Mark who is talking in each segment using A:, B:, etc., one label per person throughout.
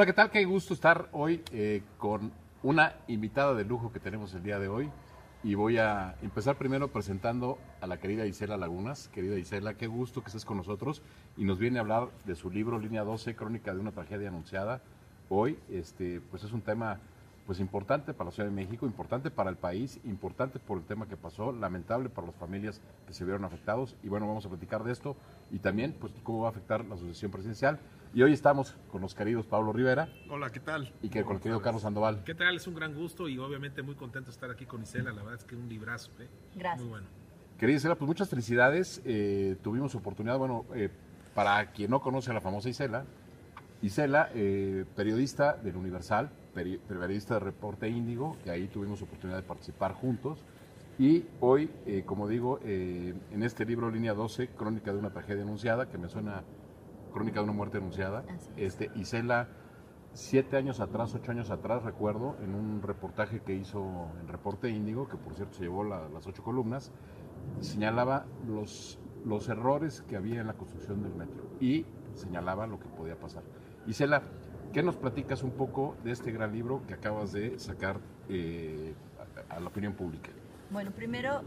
A: Hola, ¿qué tal? Qué gusto estar hoy eh, con una invitada de lujo que tenemos el día de hoy. Y voy a empezar primero presentando a la querida Isela Lagunas. Querida Isela, qué gusto que estés con nosotros y nos viene a hablar de su libro Línea 12, Crónica de una tragedia anunciada. Hoy, este, pues es un tema pues importante para la Ciudad de México, importante para el país, importante por el tema que pasó, lamentable para las familias que se vieron afectados. Y bueno, vamos a platicar de esto y también pues cómo va a afectar la asociación presidencial. Y hoy estamos con los queridos Pablo Rivera.
B: Hola, ¿qué tal?
A: Y que con el querido Carlos Sandoval.
B: ¿Qué tal? Es un gran gusto y obviamente muy contento de estar aquí con Isela. La verdad es que un librazo. ¿eh?
C: Gracias.
B: Muy bueno.
A: Querida Isela, pues muchas felicidades. Eh, tuvimos oportunidad, bueno, eh, para quien no conoce a la famosa Isela, Isela, eh, periodista del Universal, peri- periodista de Reporte Índigo, que ahí tuvimos oportunidad de participar juntos. Y hoy, eh, como digo, eh, en este libro, Línea 12, Crónica de una tragedia anunciada, que me suena Crónica de una muerte anunciada,
C: es.
A: este, Isela, siete años atrás, ocho años atrás, recuerdo, en un reportaje que hizo en Reporte Índigo, que por cierto se llevó la- las ocho columnas, señalaba los, los errores que había en la construcción del metro y señalaba lo que podía pasar. Isela, ¿qué nos platicas un poco de este gran libro que acabas de sacar eh, a, a la opinión pública?
C: Bueno, primero,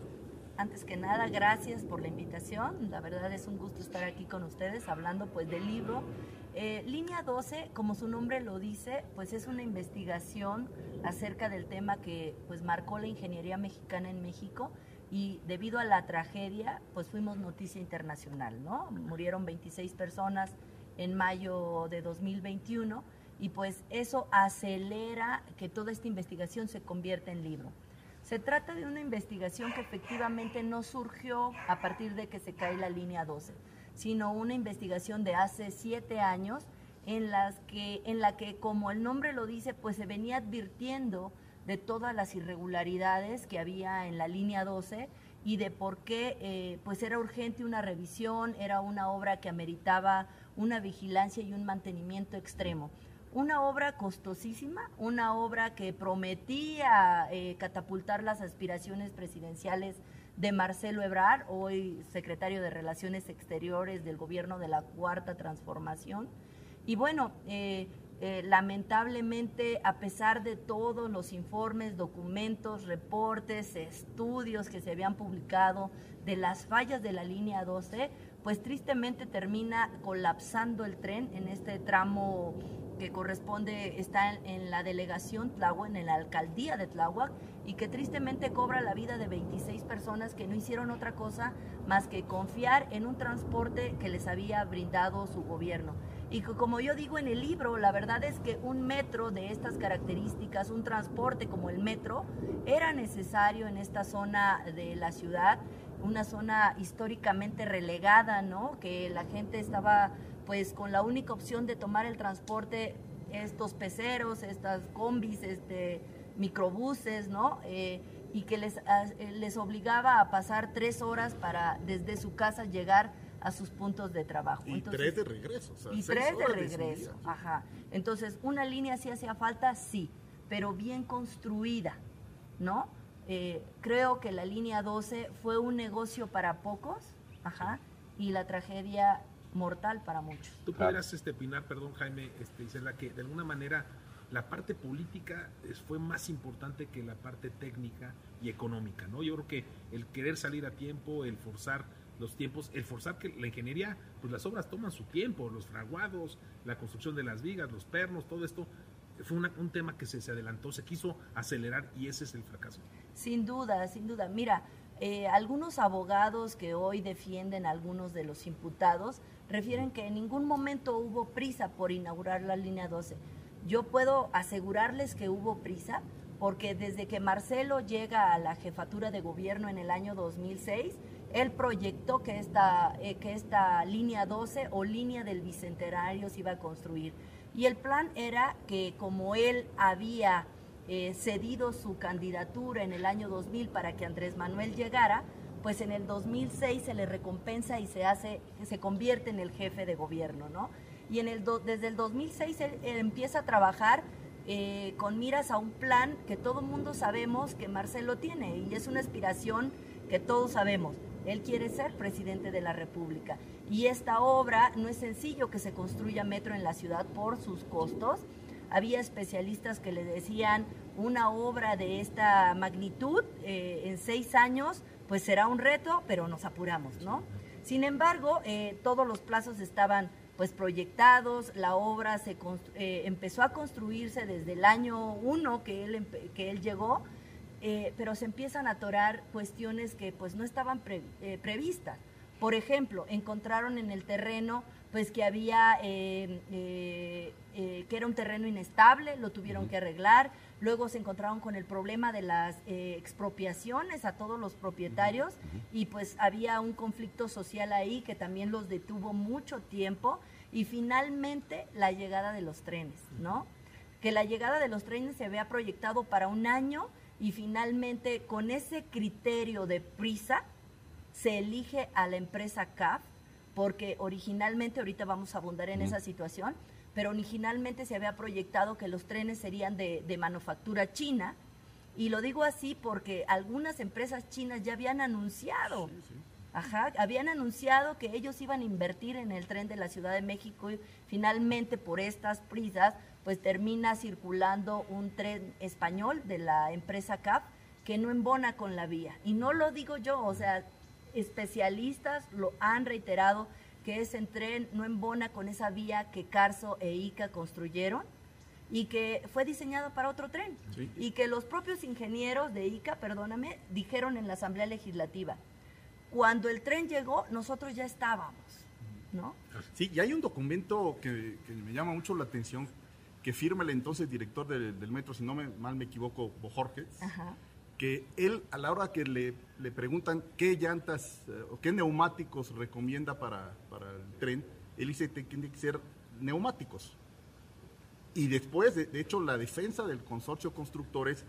C: antes que nada, gracias por la invitación. La verdad es un gusto estar aquí con ustedes hablando pues del libro. Eh, Línea 12, como su nombre lo dice, pues es una investigación acerca del tema que pues marcó la ingeniería mexicana en México y debido a la tragedia pues fuimos noticia internacional, ¿no? Murieron 26 personas en mayo de 2021 y pues eso acelera que toda esta investigación se convierta en libro. Se trata de una investigación que efectivamente no surgió a partir de que se cae la línea 12, sino una investigación de hace siete años en, las que, en la que, como el nombre lo dice, pues se venía advirtiendo de todas las irregularidades que había en la línea 12 y de por qué eh, pues era urgente una revisión, era una obra que ameritaba una vigilancia y un mantenimiento extremo. Una obra costosísima, una obra que prometía eh, catapultar las aspiraciones presidenciales de Marcelo Ebrard, hoy secretario de Relaciones Exteriores del gobierno de la Cuarta Transformación. Y bueno, eh, eh, lamentablemente, a pesar de todos los informes, documentos, reportes, estudios que se habían publicado de las fallas de la línea 12, pues tristemente termina colapsando el tren en este tramo que corresponde, está en, la delegación Tláhuac, en la alcaldía de Tláhuac, y que tristemente cobra la vida de 26 personas que no hicieron otra cosa más que confiar en un transporte que les había brindado su gobierno. Y que, como yo digo en el libro, la verdad es que un metro de estas características, un transporte como el metro, era necesario en esta zona de la ciudad, una zona históricamente relegada, ¿no? Que la gente estaba pues con la única opción de tomar el transporte, estos peceros, estas combis, este, microbuses, ¿no? Eh, y que les, a- eh, les obligaba a pasar tres horas para desde su casa llegar a sus puntos de trabajo.
B: Y
C: Entonces-
B: tres de regreso. o sea,
C: y tres de regreso. Ajá. Entonces, una línea sí hacía falta, sí, pero bien construida, ¿no? Eh, creo que la línea 12 fue un negocio para pocos, ajá, y la tragedia mortal para muchos.
B: Tú
A: Claro.
B: pudieras este, opinar, perdón Jaime, este, Isela, que de alguna manera la parte política es- fue más importante que la parte técnica y económica, ¿no? Yo creo que el querer salir a tiempo, el forzar los tiempos, el forzar que la ingeniería, pues las obras toman su tiempo, los fraguados, la construcción de las vigas, los pernos, todo esto, fue una- un tema que se, se adelantó, se quiso acelerar y ese es el fracaso.
C: Sin duda, sin duda. Mira, eh, algunos abogados que hoy defienden a algunos de los imputados refieren que en ningún momento hubo prisa por inaugurar la línea 12. Yo puedo asegurarles que hubo prisa porque desde que Marcelo llega a la jefatura de gobierno en el año 2006, él proyectó que esta, eh, que esta línea 12 o línea del Bicentenario se iba a construir. Y el plan era que como él había eh, cedido su candidatura en el año 2000 para que Andrés Manuel llegara, pues en el 2006 se le recompensa y se hace, se convierte en el jefe de gobierno, ¿no? Y en el desde el 2006 él, él empieza a trabajar eh, con miras a un plan que todo mundo sabemos que Marcelo tiene y es una aspiración que todos sabemos. Él quiere ser presidente de la República. Y esta obra no es sencillo que se construya metro en la ciudad por sus costos. Había especialistas que le decían una obra de esta magnitud eh, en seis años, pues será un reto, pero nos apuramos, ¿no? Sin embargo, eh, todos los plazos estaban pues proyectados, la obra se eh, empezó a construirse desde el año 1 que él, que él llegó, pero se empiezan a atorar cuestiones que pues no estaban previstas. Por ejemplo, encontraron en el terreno pues que había, que era un terreno inestable, lo tuvieron que arreglar, luego se encontraron con el problema de las expropiaciones a todos los propietarios y pues había un conflicto social ahí que también los detuvo mucho tiempo. Y finalmente la llegada de los trenes, ¿no? Que la llegada de los trenes se había proyectado para un año y finalmente con ese criterio de prisa se elige a la empresa CAF porque originalmente, ahorita vamos a abundar en esa situación, pero originalmente se había proyectado que los trenes serían de, manufactura china, y lo digo así porque algunas empresas chinas ya habían anunciado Ajá, habían anunciado que ellos iban a invertir en el tren de la Ciudad de México y finalmente por estas prisas pues termina circulando un tren español de la empresa CAP que no embona con la vía. Y no lo digo yo, o sea, especialistas lo han reiterado que ese tren no embona con esa vía que Carso e ICA construyeron y que fue diseñado para otro tren. Y que los propios ingenieros de ICA, perdóname, dijeron en la Asamblea Legislativa, cuando el tren llegó, nosotros ya estábamos, ¿no?
D: Sí, y hay un documento que, me llama mucho la atención, que firma el entonces director del metro, si no me, mal me equivoco, Bojorges, que él, a la hora que le, le preguntan qué llantas eh, o qué neumáticos recomienda para, para, el tren, él dice que tiene que ser neumáticos. Y después, de, de hecho, la defensa del consorcio constructores,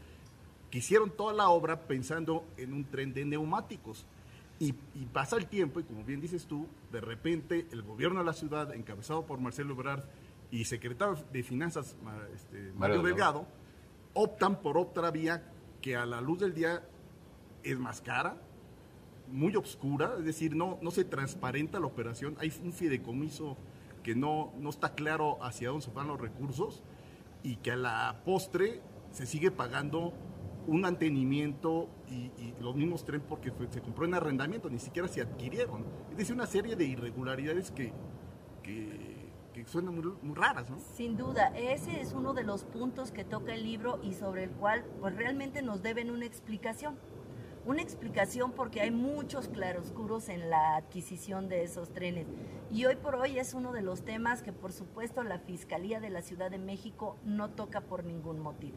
D: que hicieron toda la obra pensando en un tren de neumáticos. Y, pasa el tiempo, y como bien dices tú, de repente el gobierno de la ciudad, encabezado por Marcelo Ebrard y secretario de Finanzas este, Mario, Delgado, optan por otra vía que a la luz del día es más cara, muy oscura, es decir, no, no se transparenta la operación, hay un fideicomiso que no, no está claro hacia dónde se van los recursos y que a la postre se sigue pagando un mantenimiento y, los mismos trenes porque se compró en arrendamiento, ni siquiera se adquirieron. Es decir, una serie de irregularidades que, que, muy, raras, ¿no?
C: Sin duda, ese es uno de los puntos que toca el libro y sobre el cual pues realmente nos deben una explicación. Una explicación porque hay muchos claroscuros en la adquisición de esos trenes. Y hoy por hoy es uno de los temas que por supuesto la Fiscalía de la Ciudad de México no toca por ningún motivo.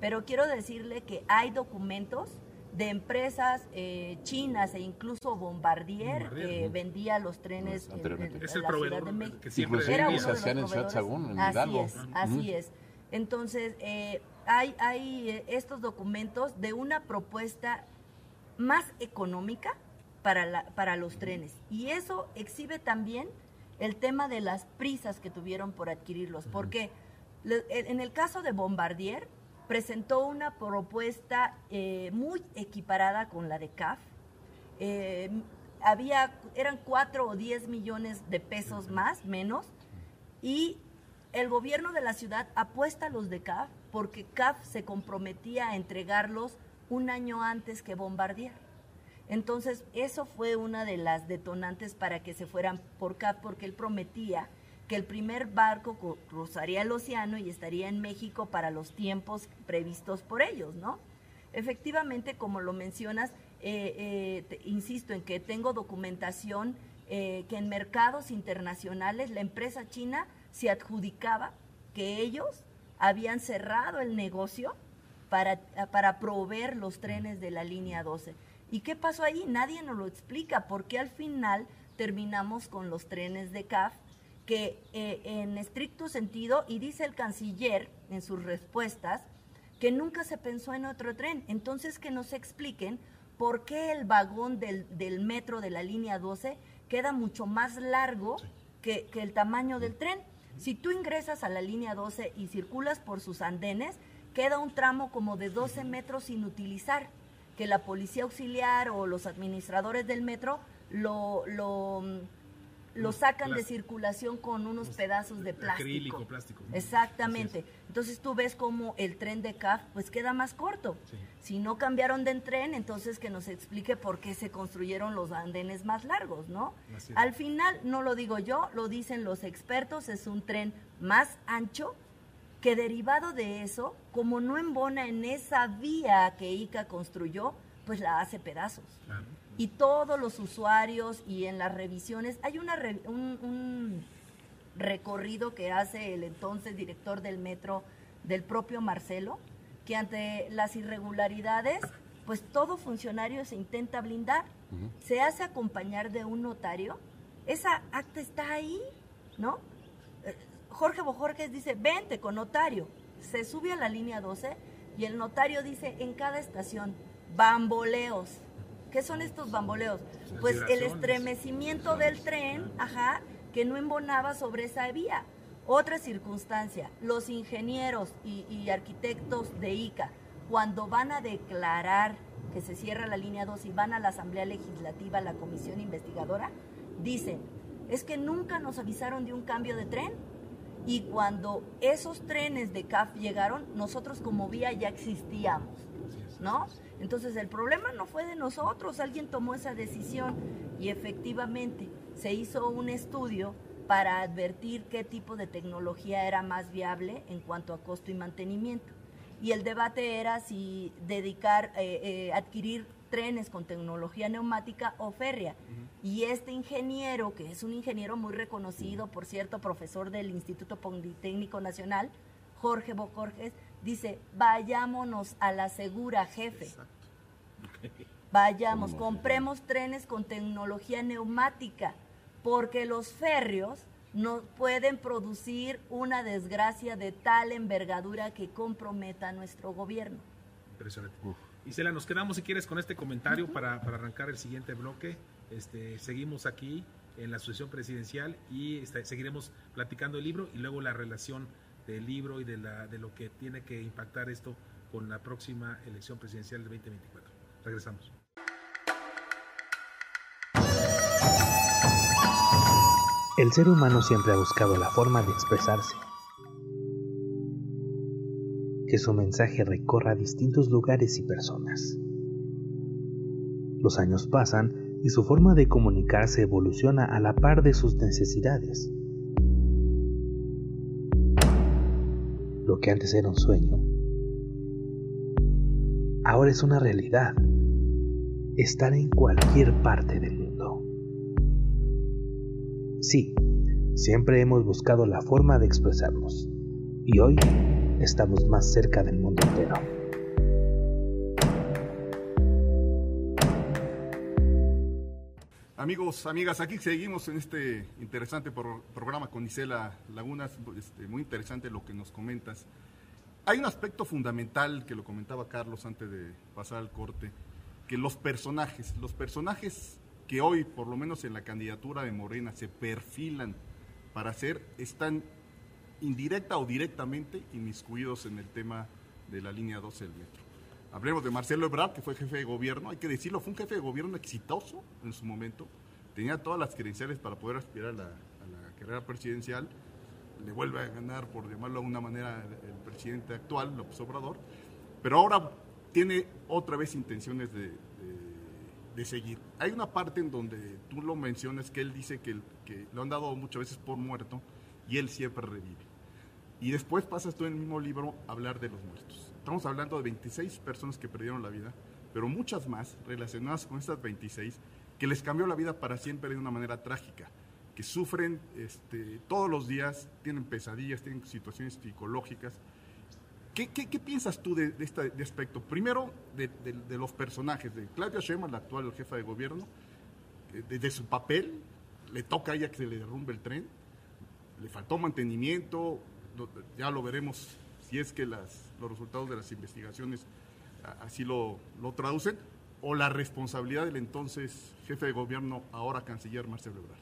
C: Pero quiero decirle que hay documentos de empresas eh, chinas e incluso Bombardier, que vendía los trenes en,
B: en, es el la proveedor Ciudad de México.
A: Que siempre era uno se en Sagún, en
C: Así es, así es. Entonces, eh, hay, hay eh, estos documentos de una propuesta más económica para, la, para los trenes. Y eso exhibe también el tema de las prisas que tuvieron por adquirirlos. Porque en el caso de Bombardier, presentó una propuesta eh, muy equiparada con la de CAF. Eh, había, eran cuatro o diez millones de pesos más, menos, y el gobierno de la ciudad apuesta a los de CAF porque CAF se comprometía a entregarlos un año antes que Bombardier. Entonces, eso fue una de las detonantes para que se fueran por CAF, porque él prometía que el primer barco cruzaría el océano y estaría en México para los tiempos previstos por ellos, ¿no? Efectivamente, como lo mencionas, eh, eh, insisto en que tengo documentación eh, que en mercados internacionales la empresa china se adjudicaba que ellos habían cerrado el negocio para, para proveer los trenes de la línea 12. ¿Y qué pasó ahí? Nadie nos lo explica, porque al final terminamos con los trenes de CAF que eh, en estricto sentido, y dice el canciller en sus respuestas, que nunca se pensó en otro tren. Entonces que nos expliquen por qué el vagón del, del metro de la línea 12 queda mucho más largo que, que, el tamaño del tren. Si tú ingresas a la línea 12 y circulas por sus andenes, queda un tramo como de 12 metros sin utilizar. que la policía auxiliar o los administradores del metro lo, lo, lo sacan de circulación con unos pedazos de plástico.
B: Acrílico, plástico.
C: Exactamente. Entonces tú ves como el tren de CAF pues queda más corto. Si no cambiaron de tren, entonces que nos explique por qué se construyeron los andenes más largos, ¿no? Al final, no lo digo yo, lo dicen los expertos, es un tren más ancho que derivado de eso, como no embona en esa vía que ICA construyó, pues la hace pedazos. Y todos los usuarios y en las revisiones, hay una un, recorrido que hace el entonces director del metro, del propio Marcelo, que ante las irregularidades, pues todo funcionario se intenta blindar, se hace acompañar de un notario, esa acta está ahí, ¿no? Jorge Bojorges dice, vente con notario. Se sube a la línea 12 y el notario dice en cada estación, bamboleos. ¿Qué son estos bamboleos? Pues el estremecimiento del tren, ajá, que no embonaba sobre esa vía. Otra circunstancia, los ingenieros y, y arquitectos de ICA, cuando van a declarar que se cierra la línea 2 y van a la Asamblea Legislativa, la comisión investigadora, dicen, es que nunca nos avisaron de un cambio de tren. Y cuando esos trenes de CAF llegaron, nosotros como vía ya existíamos, ¿no? Entonces el problema no fue de nosotros, alguien tomó esa decisión y efectivamente se hizo un estudio para advertir qué tipo de tecnología era más viable en cuanto a costo y mantenimiento. Y el debate era si dedicar, eh, eh, adquirir trenes con tecnología neumática o férrea. Y este ingeniero, que es un ingeniero muy reconocido, por cierto, profesor del Instituto Politécnico Nacional, Jorge Bocorges, dice, vayámonos a la segura, jefe. Vayamos, compremos trenes con tecnología neumática, porque los férreos no pueden producir una desgracia de tal envergadura que comprometa a nuestro gobierno.
B: Impresionante. Isela, nos quedamos si quieres con este comentario para, arrancar el siguiente bloque. Este, seguimos aquí en la Asociación Presidencial y este, seguiremos platicando el libro y luego la relación del libro y de, la, de lo que tiene que impactar esto con la próxima elección presidencial del 2024. Regresamos.
E: El ser humano siempre ha buscado la forma de expresarse que su mensaje recorra distintos lugares y personas. Los años pasan y su forma de comunicarse evoluciona a la par de sus necesidades. Que antes era un sueño, ahora es una realidad. Estar en cualquier parte del mundo. Sí, siempre hemos buscado la forma de expresarnos. Y hoy estamos más cerca del mundo entero.
D: Amigos, amigas, aquí seguimos en este interesante programa con Isela Lagunas, este, muy interesante lo que nos comentas. Hay un aspecto fundamental que lo comentaba Carlos antes de pasar al corte, que los personajes, los personajes que hoy, por lo menos en la candidatura de Morena, se perfilan para ser, están indirecta o directamente inmiscuidos en el tema de la línea 12 del metro. Hablemos de Marcelo Ebrard, que fue jefe de gobierno, hay que decirlo, fue un jefe de gobierno exitoso en su momento, tenía todas las credenciales para poder aspirar a la, carrera presidencial, le vuelve a ganar, por llamarlo de alguna manera, el, presidente actual, López Obrador, pero ahora tiene otra vez intenciones de, de, seguir. Hay una parte en donde tú lo mencionas que él dice que lo han dado muchas veces por muerto y él siempre revive. Y después pasas tú en el mismo libro a hablar de los muertos. Estamos hablando de 26 personas que perdieron la vida, pero muchas más relacionadas con estas 26 que les cambió la vida para siempre de una manera trágica, que sufren este, todos los días, tienen pesadillas, tienen situaciones psicológicas. ¿Qué, qué, piensas tú de, este aspecto? Primero, de, los personajes, de Claudia Sheinbaum, la actual jefa de gobierno, desde su papel, le toca a ella que se le derrumbe el tren, le faltó mantenimiento, ya lo veremos si es que los resultados de las investigaciones así lo, lo, traducen, o la responsabilidad del entonces jefe de gobierno, ahora canciller Marcelo Ebrard.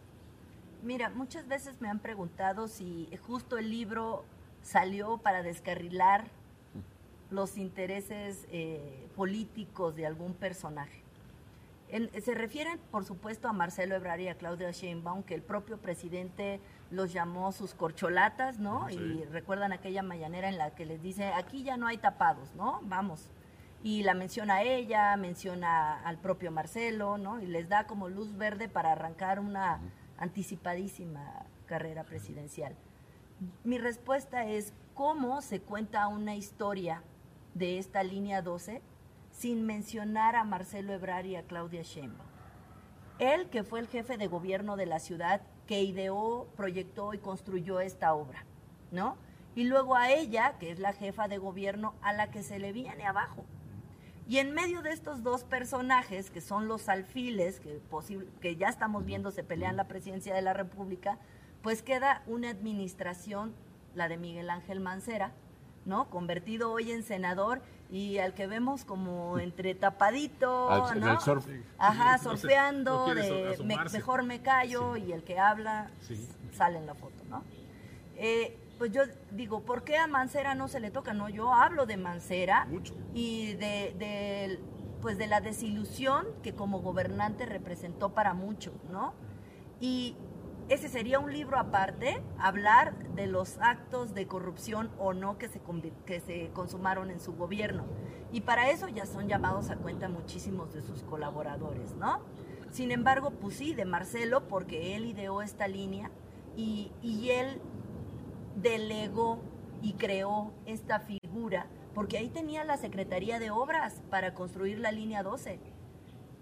C: Mira, muchas veces me han preguntado si justo el libro salió para descarrilar los intereses eh, políticos de algún personaje. se refieren, por supuesto, a Marcelo Ebrard y a Claudia Sheinbaum, que el propio presidente los llamó sus corcholatas, ¿no? Y recuerdan aquella mañanera en la que les dice, aquí ya no hay tapados, ¿no? Vamos. Y la menciona a ella, menciona al propio Marcelo, ¿no? Y les da como luz verde para arrancar una anticipadísima carrera presidencial. Mi respuesta es, ¿cómo se cuenta una historia de esta línea 12 sin mencionar a Marcelo Ebrard y a Claudia Sheinbaum? Él, que fue el jefe de gobierno de la ciudad, que ideó, proyectó y construyó esta obra, ¿no? Y luego a ella, que es la jefa de gobierno, a la que se le viene abajo. Y en medio de estos dos personajes, que son los alfiles, que, que ya estamos viendo se pelean la presidencia de la República, pues queda una administración, la de Miguel Ángel Mancera, ¿no? Convertido hoy en senador y al que vemos como entre tapadito, ¿no? Ajá, surfeando, de mejor me callo y el que habla sale en la foto, ¿no? Eh, pues yo digo, ¿por qué a Mancera no se le toca? No, yo hablo de Mancera y de, de, pues de la desilusión que como gobernante representó para mucho, ¿no? Y ese sería un libro aparte, hablar de los actos de corrupción o no que se, que se consumaron en su gobierno. Y para eso ya son llamados a cuenta muchísimos de sus colaboradores, ¿no? Sin embargo, pues sí, de Marcelo, porque él ideó esta línea y, y él delegó y creó esta figura, porque ahí tenía la Secretaría de Obras para construir la línea 12.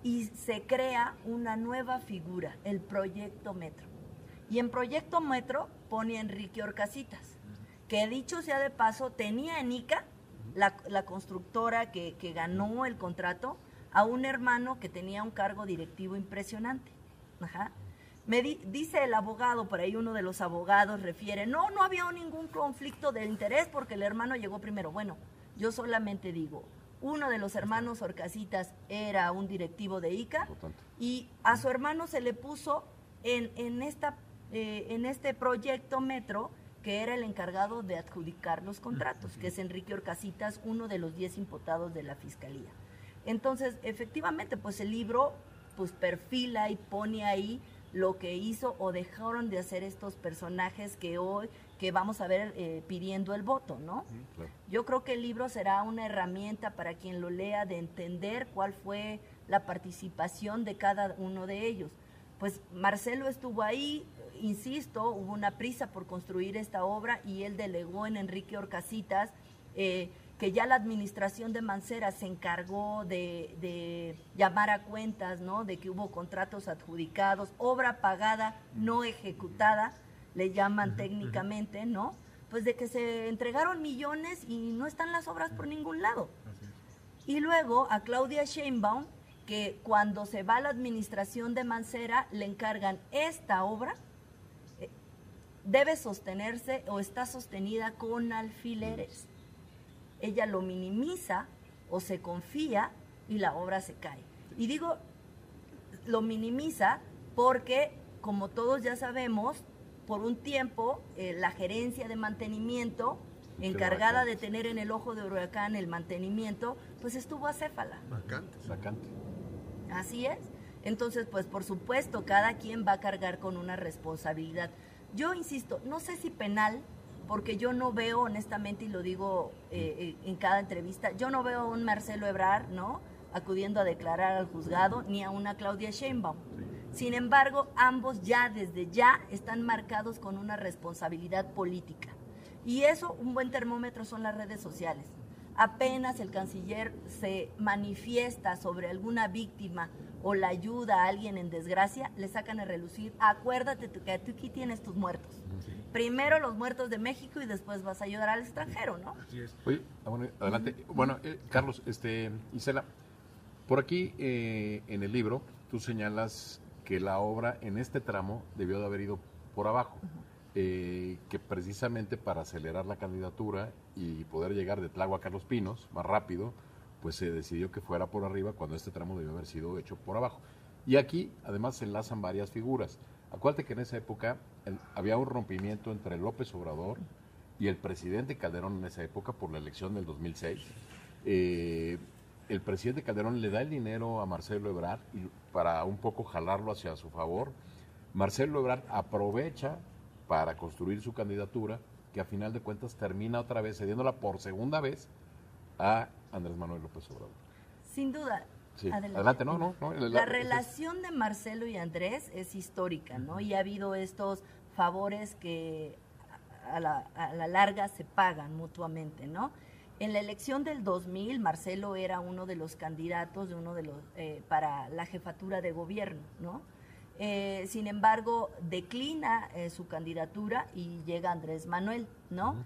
C: Y se crea una nueva figura, el Proyecto Metro. Y en Proyecto Metro pone Enrique Orcasitas, que dicho sea de paso, tenía en ICA, la, constructora que, ganó el contrato, a un hermano que tenía un cargo directivo impresionante. Me dice el abogado, por ahí uno de los abogados refiere, no, no había ningún conflicto de interés porque el hermano llegó primero. Bueno, yo solamente digo, uno de los hermanos Orcasitas era un directivo de ICA y a su hermano se le puso en, en esta eh, en este proyecto Metro, que era el encargado de adjudicar los contratos, que es Enrique Orcasitas, uno de los diez imputados de la Fiscalía. Entonces, efectivamente, pues el libro pues perfila y pone ahí lo que hizo o dejaron de hacer estos personajes que hoy que vamos a ver eh, pidiendo el voto, ¿no? Yo creo que el libro será una herramienta para quien lo lea de entender cuál fue la participación de cada uno de ellos. Pues Marcelo estuvo ahí, insisto, hubo una prisa por construir esta obra y él delegó en Enrique Orcasitas, eh, que ya la administración de Mancera se encargó de, llamar a cuentas, ¿no? De que hubo contratos adjudicados, obra pagada, no ejecutada, le llaman técnicamente, ¿no? Pues de que se entregaron millones y no están las obras por ningún lado. Y luego a Claudia Sheinbaum, que cuando se va a la administración de Mancera le encargan esta obra debe sostenerse o está sostenida con alfileres. Ella lo minimiza o se confía y la obra se cae. Y digo, lo minimiza porque, como todos ya sabemos, por un tiempo eh, la gerencia de mantenimiento encargada de tener en el ojo de huracán el mantenimiento, pues estuvo acéfala.
D: Vacante.
A: Vacante.
C: Así es. Entonces, pues por supuesto, cada quien va a cargar con una responsabilidad. Yo insisto, no sé si penal, porque yo no veo, honestamente, y lo digo eh, eh, en cada entrevista, yo no veo a un Marcelo Ebrar, ¿no? Acudiendo a declarar al juzgado, ni a una Claudia Sheinbaum. Sin embargo, ambos ya desde ya están marcados con una responsabilidad política. Y eso, un buen termómetro son las redes sociales. Apenas el canciller se manifiesta sobre alguna víctima o la ayuda a alguien en desgracia, le sacan a relucir, acuérdate que tú aquí tienes tus muertos. Primero los muertos de México y después vas a ayudar al extranjero, ¿no?
A: Así es. Oye, ah, adelante. Bueno, eh, Carlos, este, Isela, por aquí eh, en el libro tú señalas que la obra en este tramo debió de haber ido por abajo. Eh, que precisamente para acelerar la candidatura y poder llegar de Tlago a Carlos Pinos más rápido, pues se decidió que fuera por arriba cuando este tramo debió haber sido hecho por abajo. Y aquí además se enlazan varias figuras. Acuérdate que en esa época había un rompimiento entre López Obrador y el presidente Calderón en esa época, por la elección del 2006, eh, el presidente Calderón le da el dinero a Marcelo Ebrard y para un poco jalarlo hacia su favor. Marcelo Ebrard aprovecha para construir su candidatura, que a final de cuentas termina otra vez cediéndola por segunda vez a Andrés Manuel López Obrador.
C: Sin duda.
A: Adelante. no, no.
C: la, relación de Marcelo y Andrés es histórica, ¿no? Y ha habido estos favores que a la, a la larga se pagan mutuamente, ¿no? En la elección del 2000, Marcelo era uno de los candidatos de uno de los eh, para la jefatura de gobierno, ¿no? Eh, sin embargo, declina eh, su candidatura y llega Andrés Manuel, ¿no?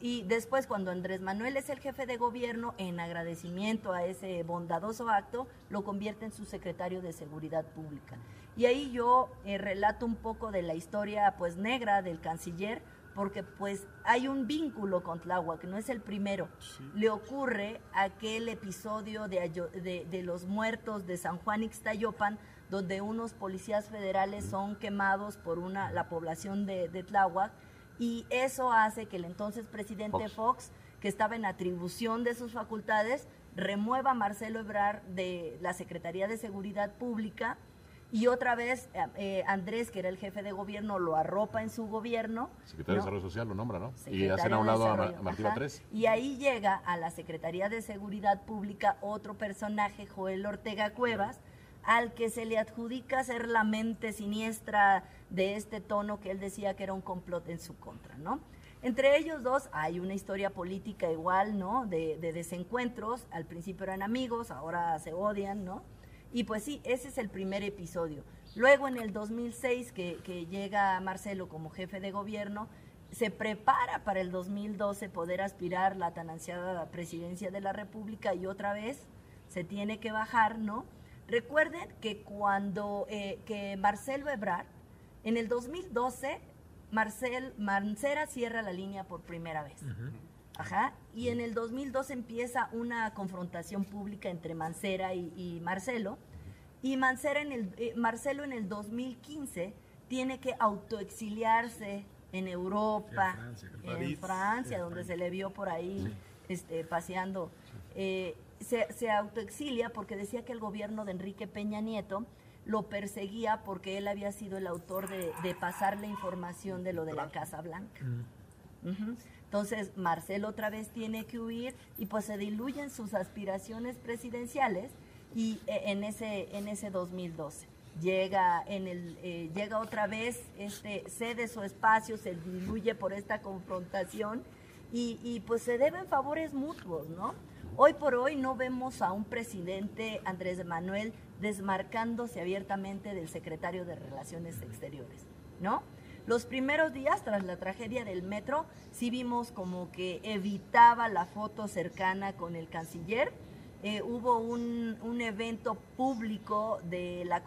C: Y después, cuando Andrés Manuel es el jefe de gobierno, en agradecimiento a ese bondadoso acto, lo convierte en su secretario de Seguridad Pública. Y ahí yo relato un poco de la historia, pues, negra del canciller, porque pues hay un vínculo con Tláhuac, que no es el primero. Le ocurre aquel episodio de, de, los muertos de San Juan Ixtayopan, donde unos policías federales son quemados por una, la población de, de Tláhuac, y eso hace que el entonces presidente Fox. que estaba en atribución de sus facultades, remueva a Marcelo Ebrard de la Secretaría de Seguridad Pública, y otra vez eh, eh, Andrés, que era el jefe de gobierno, lo arropa en su gobierno.
A: Secretario de Desarrollo Social lo nombra, ¿no? y hacen a un lado a, Martín 3.
C: Y ahí llega a la Secretaría de Seguridad Pública otro personaje, Joel Ortega Cuevas, al que se le adjudica ser la mente siniestra de este tono que él decía que era un complot en su contra, ¿no? Entre ellos dos hay una historia política igual, ¿no? De, de desencuentros, al principio eran amigos, ahora se odian, ¿no? Y pues sí, ese es el primer episodio. Luego en el 2006 que, que llega Marcelo como jefe de gobierno, se prepara para el 2012 poder aspirar la tan ansiada presidencia de la República y otra vez se tiene que bajar, ¿no? Recuerden que cuando eh, que Marcelo Ebrard, en el 2012, Marcel Mancera cierra la línea por primera vez. Ajá. Y en el 2002 empieza una confrontación pública entre Mancera y, Marcelo. Y Mancera en el, eh, Marcelo en el 2015 tiene que autoexiliarse en Europa, en Francia, donde se le vio por ahí este, paseando. Eh, se, autoexilia porque decía que el gobierno de Enrique Peña Nieto lo perseguía porque él había sido el autor de, de pasar la información de lo de la Casa Blanca. Entonces, Marcelo otra vez tiene que huir y pues se diluyen sus aspiraciones presidenciales y e, en ese, en ese 2012 llega en el eh, llega otra vez este cede su espacio se diluye por esta confrontación y, y, pues se deben favores mutuos no hoy por hoy no vemos a un presidente Andrés Manuel desmarcándose abiertamente del secretario de relaciones exteriores no los primeros días, tras la tragedia del metro, sí vimos como que evitaba la foto cercana con el canciller. Eh, hubo un, evento público de la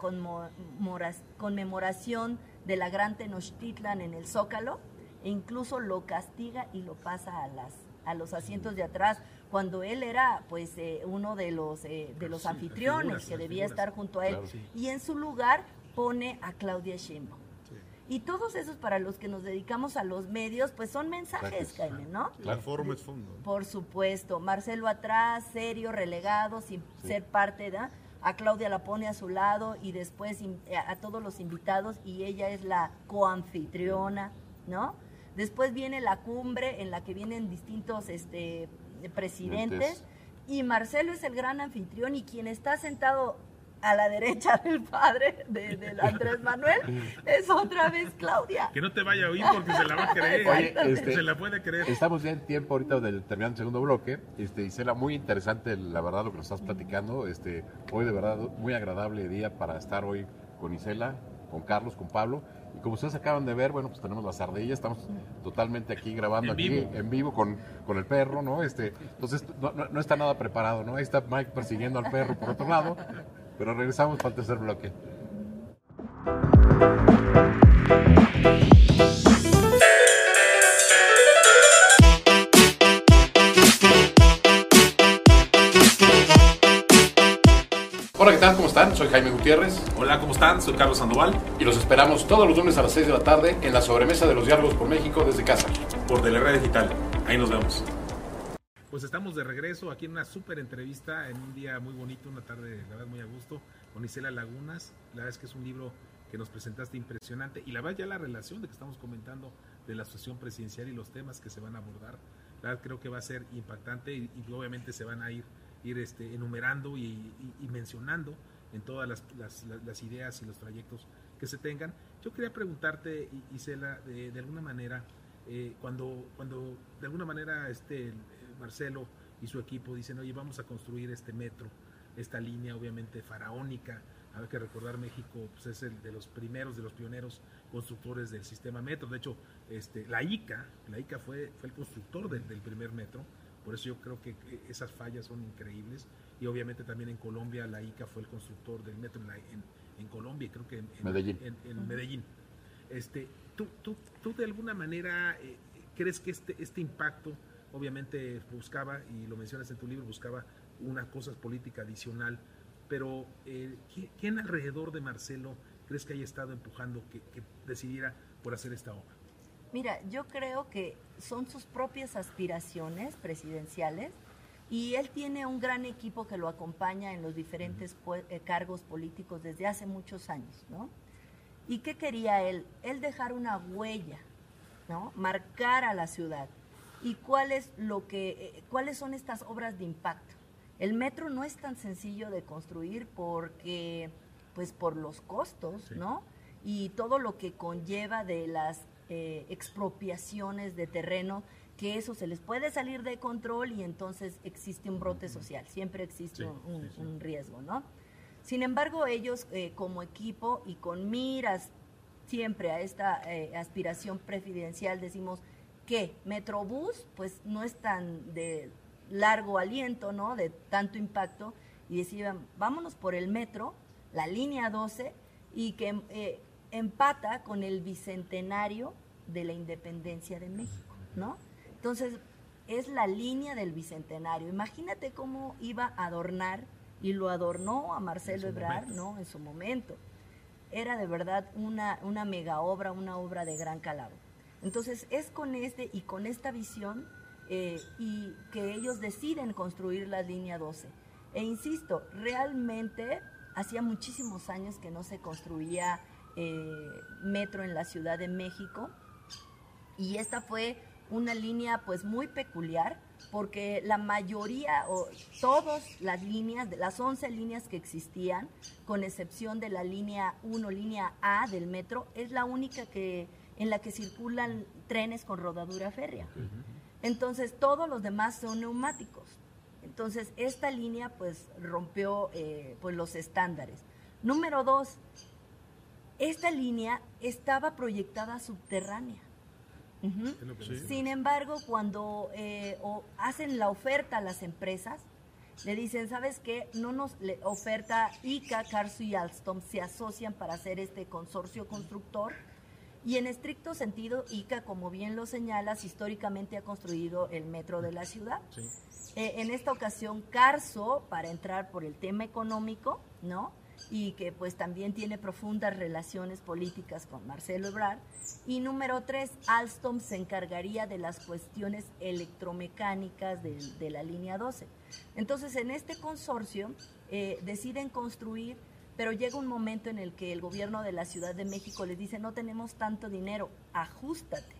C: conmemoración de la Gran Tenochtitlan en el Zócalo, e incluso lo castiga y lo pasa a, las, a los asientos de atrás, cuando él era pues eh, uno de los, eh, de los anfitriones que debía estar junto a él, y en su lugar pone a Claudia Sheinbaum. Y todos esos para los que nos dedicamos a los medios, pues son mensajes, Jaime, ¿no?
D: La forma es fondo.
C: Por supuesto. Marcelo atrás, serio, relegado, sin ser parte de... A Claudia la pone a su lado y después a, todos los invitados y ella es la coanfitriona, ¿no? Después viene la cumbre en la que vienen distintos este, presidentes y Marcelo es el gran anfitrión y quien está sentado a la derecha del padre de, Andrés Manuel es otra vez Claudia.
B: Que no te vaya a oír porque se la va a creer. Este, se la puede creer.
A: Estamos ya en tiempo ahorita del terminando el segundo bloque. Este, Isela, muy interesante la verdad lo que nos estás platicando. Este, hoy de verdad muy agradable día para estar hoy con Isela, con Carlos, con Pablo. Y como ustedes acaban de ver, bueno, pues tenemos las ardillas, estamos totalmente aquí grabando aquí en vivo con, con el perro, ¿no? Este, entonces no, no, no, está nada preparado, ¿no? Ahí está Mike persiguiendo al perro por otro lado. Pero regresamos para el tercer bloque. Soy Jaime Gutiérrez.
B: Hola, ¿cómo están? Soy Carlos Sandoval.
A: Y los esperamos todos los lunes a las 6 de la tarde en la sobremesa de los diálogos por México desde casa.
F: por Red Digital. Ahí nos vemos.
B: Pues estamos de regreso aquí en una súper entrevista, en un día muy bonito, una tarde, la verdad, muy a gusto, con Isela Lagunas. La verdad es que es un libro que nos presentaste impresionante y la verdad ya la relación de que estamos comentando de la asociación presidencial y los temas que se van a abordar, la verdad creo que va a ser impactante y, obviamente se van a ir, ir este, enumerando y, mencionando en todas las, ideas y los trayectos que se tengan. Yo quería preguntarte, Isela, de, alguna manera, eh, cuando, cuando de alguna manera este Marcelo y su equipo dicen, oye, vamos a construir este metro, esta línea obviamente faraónica. Hay que recordar México pues, es el de los primeros, de los pioneros constructores del sistema metro. De hecho, este, la ICA, la ICA fue, fue el constructor del, primer metro. Por eso yo creo que esas fallas son increíbles. Y obviamente también en Colombia la ICA fue el constructor del metro en, en, Colombia, creo que en
A: Medellín.
B: En, Medellín. Este, ¿tú, tú, ¿Tú de alguna manera eh, crees que este, este impacto obviamente buscaba, y lo mencionas en tu libro, buscaba una cosa política adicional, pero eh, ¿quién alrededor de Marcelo crees que haya estado empujando que, decidiera por hacer esta obra?
C: Mira, yo creo que son sus propias aspiraciones presidenciales y él tiene un gran equipo que lo acompaña en los diferentes eh, cargos políticos desde hace muchos años, ¿no? ¿Y qué quería él? Él dejar una huella, ¿no? Marcar a la ciudad y cuál es lo que, eh, cuáles son estas obras de impacto. El metro no es tan sencillo de construir porque, pues por los costos, ¿no? Y todo lo que conlleva de las eh, expropiaciones de terreno, que eso se les puede salir de control y entonces existe un brote social, siempre existe un, riesgo, ¿no? Sin embargo, ellos eh, como equipo y con miras siempre a esta aspiración presidencial decimos, que Metrobús pues no es tan de largo aliento, ¿no? De tanto impacto y decían, vámonos por el metro, la línea 12 y que eh, empata con el bicentenario de la independencia de México, ¿no? Entonces, es la línea del bicentenario. Imagínate cómo iba a adornar y lo adornó a Marcelo Ebrard, ¿no? En su momento. Era de verdad una, una mega obra, una obra de gran calado. Entonces es con este y con esta visión eh, y que ellos deciden construir la línea 12. E insisto, realmente hacía muchísimos años que no se construía eh, metro en la Ciudad de México y esta fue una línea pues muy peculiar porque la mayoría o todas las líneas, las 11 líneas que existían, con excepción de la línea 1, línea A del metro, es la única que en la que circulan trenes con rodadura férrea. Entonces, todos los demás son neumáticos. Entonces, esta línea pues rompió eh, pues, los estándares. Número dos, esta línea estaba proyectada subterránea. Sin embargo, cuando eh, hacen la oferta a las empresas, le dicen, ¿sabes qué? No nos le oferta ICA, Carso y Alstom se asocian para hacer este consorcio constructor y en estricto sentido, ICA, como bien lo señalas, históricamente ha construido el metro de la ciudad. Eh, en esta ocasión, Carso, para entrar por el tema económico, ¿no? Y que pues también tiene profundas relaciones políticas con Marcelo Ebrard. Y número tres, Alstom se encargaría de las cuestiones electromecánicas de, la línea 12. Entonces, en este consorcio eh, deciden construir pero llega un momento en el que el gobierno de la Ciudad de México les dice, no tenemos tanto dinero, ajustate.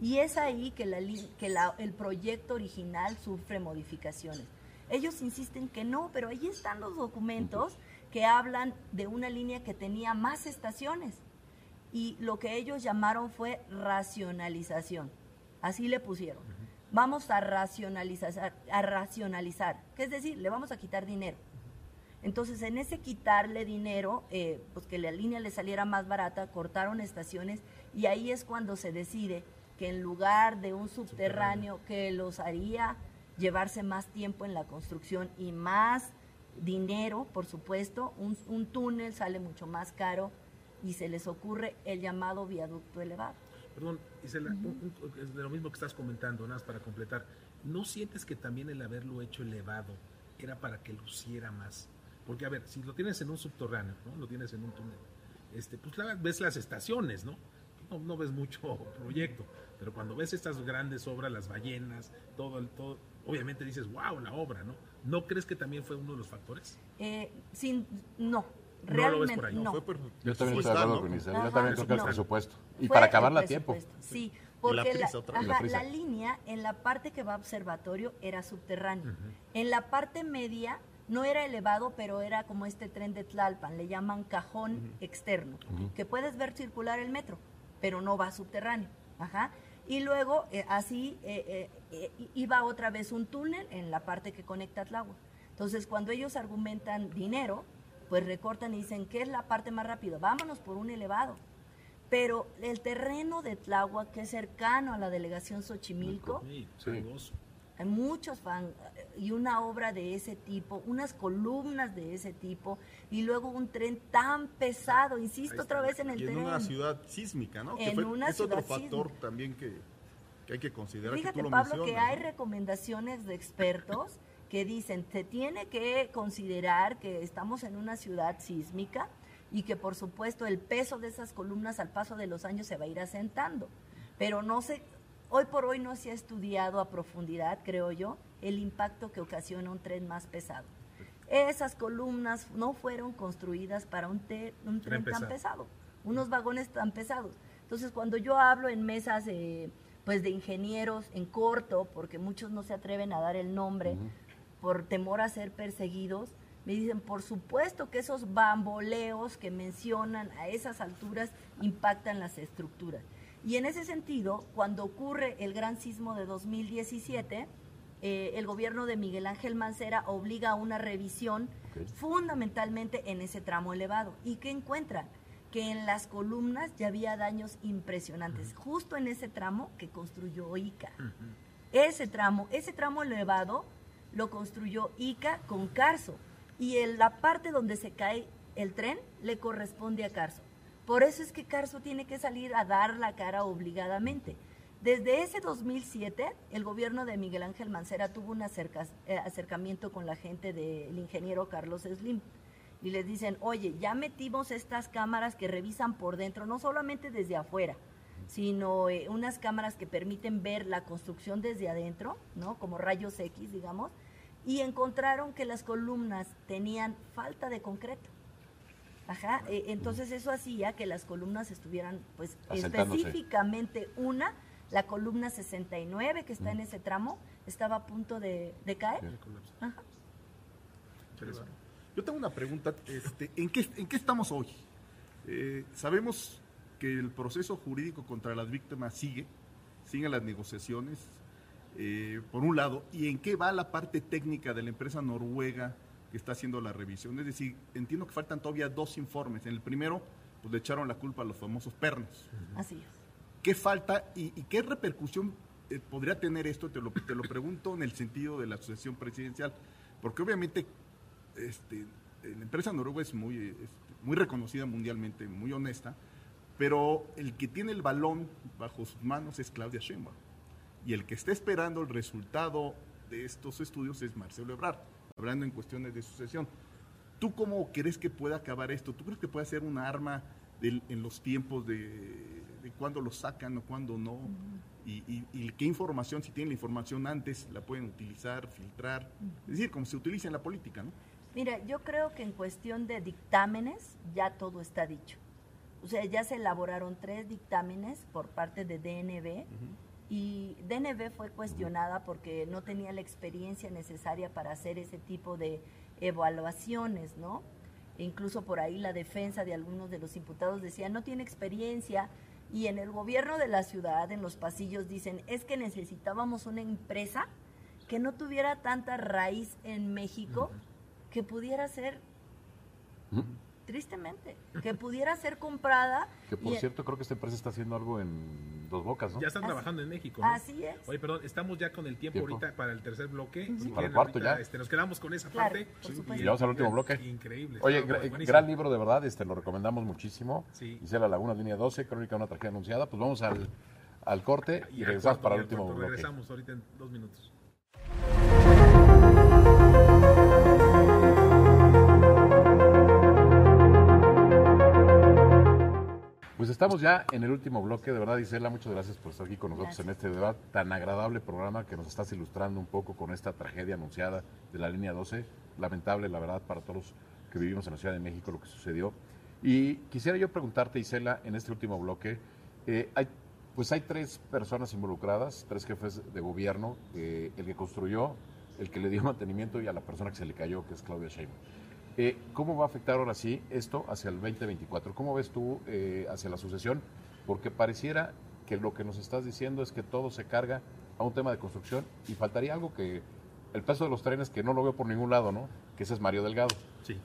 C: Y es ahí que, el proyecto original sufre modificaciones. Ellos insisten que no, pero ahí están los documentos que hablan de una línea que tenía más estaciones. Y lo que ellos llamaron fue racionalización. Así le pusieron. Vamos a racionalizar, a racionalizar, que es decir, le vamos a quitar dinero entonces, en ese quitarle dinero, eh, pues que la línea le saliera más barata, cortaron estaciones y ahí es cuando se decide que en lugar de un subterráneo, que los haría llevarse más tiempo en la construcción y más dinero, por supuesto, un, túnel sale mucho más caro y se les ocurre el llamado viaducto elevado.
B: Perdón, Isela, de lo mismo que estás comentando, nada más para completar, ¿no sientes que también el haberlo hecho elevado era para que luciera más? Porque, a ver, si lo tienes en un subterráneo, ¿no? Lo tienes en un túnel, este, pues ves las estaciones, ¿no? no, ves mucho proyecto, pero cuando ves estas grandes obras, las ballenas, todo el todo, obviamente dices, wow, la obra, ¿no? ¿No crees que también fue uno de los factores?
C: Eh, sin, no, realmente no.
A: Fue yo también estoy de acuerdo con Isabel, yo también creo que el presupuesto. Y para acabarla a tiempo.
C: Sí, porque la, línea en la parte que va a observatorio era subterránea. En la parte media no era elevado, pero era como este tren de Tlalpan, le llaman cajón externo, que puedes ver circular el metro, pero no va subterráneo. Ajá. Y luego, eh, así, eh, eh, iba otra vez un túnel en la parte que conecta a Tláhuac. Entonces, cuando ellos argumentan dinero, pues recortan y dicen, ¿qué es la parte más rápida? Vámonos por un elevado. Pero el terreno de Tláhuac, que es cercano a la delegación Xochimilco, hay muchos fans y una obra de ese tipo, unas columnas de ese tipo, y luego un tren tan pesado, insisto otra vez en el tren.
D: en una ciudad sísmica, ¿no?
C: En una
D: es otro factor también que, hay que considerar.
C: Fíjate, Pablo, que hay recomendaciones de expertos que dicen, se tiene que considerar que estamos en una ciudad sísmica, y que por supuesto el peso de esas columnas al paso de los años se va a ir asentando. Pero no se, hoy por hoy no se ha estudiado a profundidad, creo yo, el impacto que ocasiona un tren más pesado. Esas columnas no fueron construidas para un, un tren, tan pesado, unos vagones tan pesados. Entonces, cuando yo hablo en mesas pues de ingenieros en corto, porque muchos no se atreven a dar el nombre por temor a ser perseguidos, me dicen, por supuesto que esos bamboleos que mencionan a esas alturas impactan las estructuras. Y en ese sentido, cuando ocurre el gran sismo de 2017, eh, el gobierno de Miguel Ángel Mancera obliga a una revisión fundamentalmente en ese tramo elevado. ¿Y qué encuentran? Que en las columnas ya había daños impresionantes, justo en ese tramo que construyó ICA. Ese tramo, ese tramo elevado lo construyó ICA con Carso y en la parte donde se cae el tren le corresponde a Carso. Por eso es que Carso tiene que salir a dar la cara obligadamente. Desde ese 2007, el gobierno de Miguel Ángel Mancera tuvo un eh, acercamiento con la gente del ingeniero Carlos Slim y les dicen, oye, ya metimos estas cámaras que revisan por dentro, no solamente desde afuera, sino eh, unas cámaras que permiten ver la construcción desde adentro, ¿no? Como rayos X, digamos, y encontraron que las columnas tenían falta de concreto. Ajá, e, entonces eso hacía que las columnas estuvieran, pues específicamente una, la columna 69 que está en ese tramo, estaba a punto de, caer.
D: Yo tengo una pregunta, este, ¿en, qué, ¿en qué estamos hoy? Eh, sabemos que el proceso jurídico contra las víctimas sigue, siguen las negociaciones, eh, por un lado, y en qué va la parte técnica de la empresa noruega que está haciendo la revisión. Es decir, entiendo que faltan todavía dos informes. En el primero, pues le echaron la culpa a los famosos pernos.
C: Así es.
D: ¿Qué falta y, qué repercusión eh, podría tener esto? Te lo, te lo pregunto en el sentido de la sucesión presidencial, porque obviamente este, la empresa noruega es muy, este, muy reconocida mundialmente, muy honesta, pero el que tiene el balón bajo sus manos es Claudia Sheinbaum y el que está esperando el resultado de estos estudios es Marcelo Ebrard, hablando en cuestiones de sucesión. ¿Tú cómo crees que puede acabar esto? ¿Tú crees que puede ser un arma en los tiempos de, de cuándo lo sacan o cuándo no? y, qué información, si tienen la información antes, la pueden utilizar, filtrar? Es decir, como se utiliza en la política, ¿no?
C: Mira, yo creo que en cuestión de dictámenes ya todo está dicho. O sea, ya se elaboraron tres dictámenes por parte de DNB y DNB fue cuestionada porque no tenía la experiencia necesaria para hacer ese tipo de evaluaciones, ¿no? E incluso por ahí la defensa de algunos de los imputados decía, no tiene experiencia, y en el gobierno de la ciudad, en los pasillos, dicen, es que necesitábamos una empresa que no tuviera tanta raíz en México, que pudiera ser tristemente, que pudiera ser comprada.
A: Que por cierto, creo que esta empresa está haciendo algo en Dos Bocas, ¿no?
B: Ya están trabajando en México.
C: ¿no? Así es.
B: Oye, perdón, estamos ya con el tiempo, ahorita para el tercer bloque.
A: para el cuarto ya.
B: Este, nos quedamos con esa parte.
A: y vamos al último bloque.
B: Increíble.
A: Oye, gran libro de verdad, este lo recomendamos muchísimo. Sí. la Laguna, línea 12, crónica de una tragedia anunciada. Pues vamos al, al corte y, regresamos para el último bloque.
B: Regresamos ahorita en dos minutos.
A: Estamos ya en el último bloque, de verdad, Isela, muchas gracias por estar aquí con nosotros en este debate tan agradable programa que nos estás ilustrando un poco con esta tragedia anunciada de la línea 12. Lamentable, la verdad, para todos los que vivimos en la Ciudad de México lo que sucedió. Y quisiera yo preguntarte, Isela, en este último bloque, eh, hay, pues hay tres personas involucradas, tres jefes de gobierno, eh, el que construyó, el que le dio mantenimiento y a la persona que se le cayó, que es Claudia Sheinbaum. Eh, ¿Cómo va a afectar ahora sí esto hacia el 2024? ¿Cómo ves tú eh, hacia la sucesión? Porque pareciera que lo que nos estás diciendo es que todo se carga a un tema de construcción y faltaría algo que el peso de los trenes que no lo veo por ningún lado, ¿no? Que ese es Mario Delgado.
B: Sí.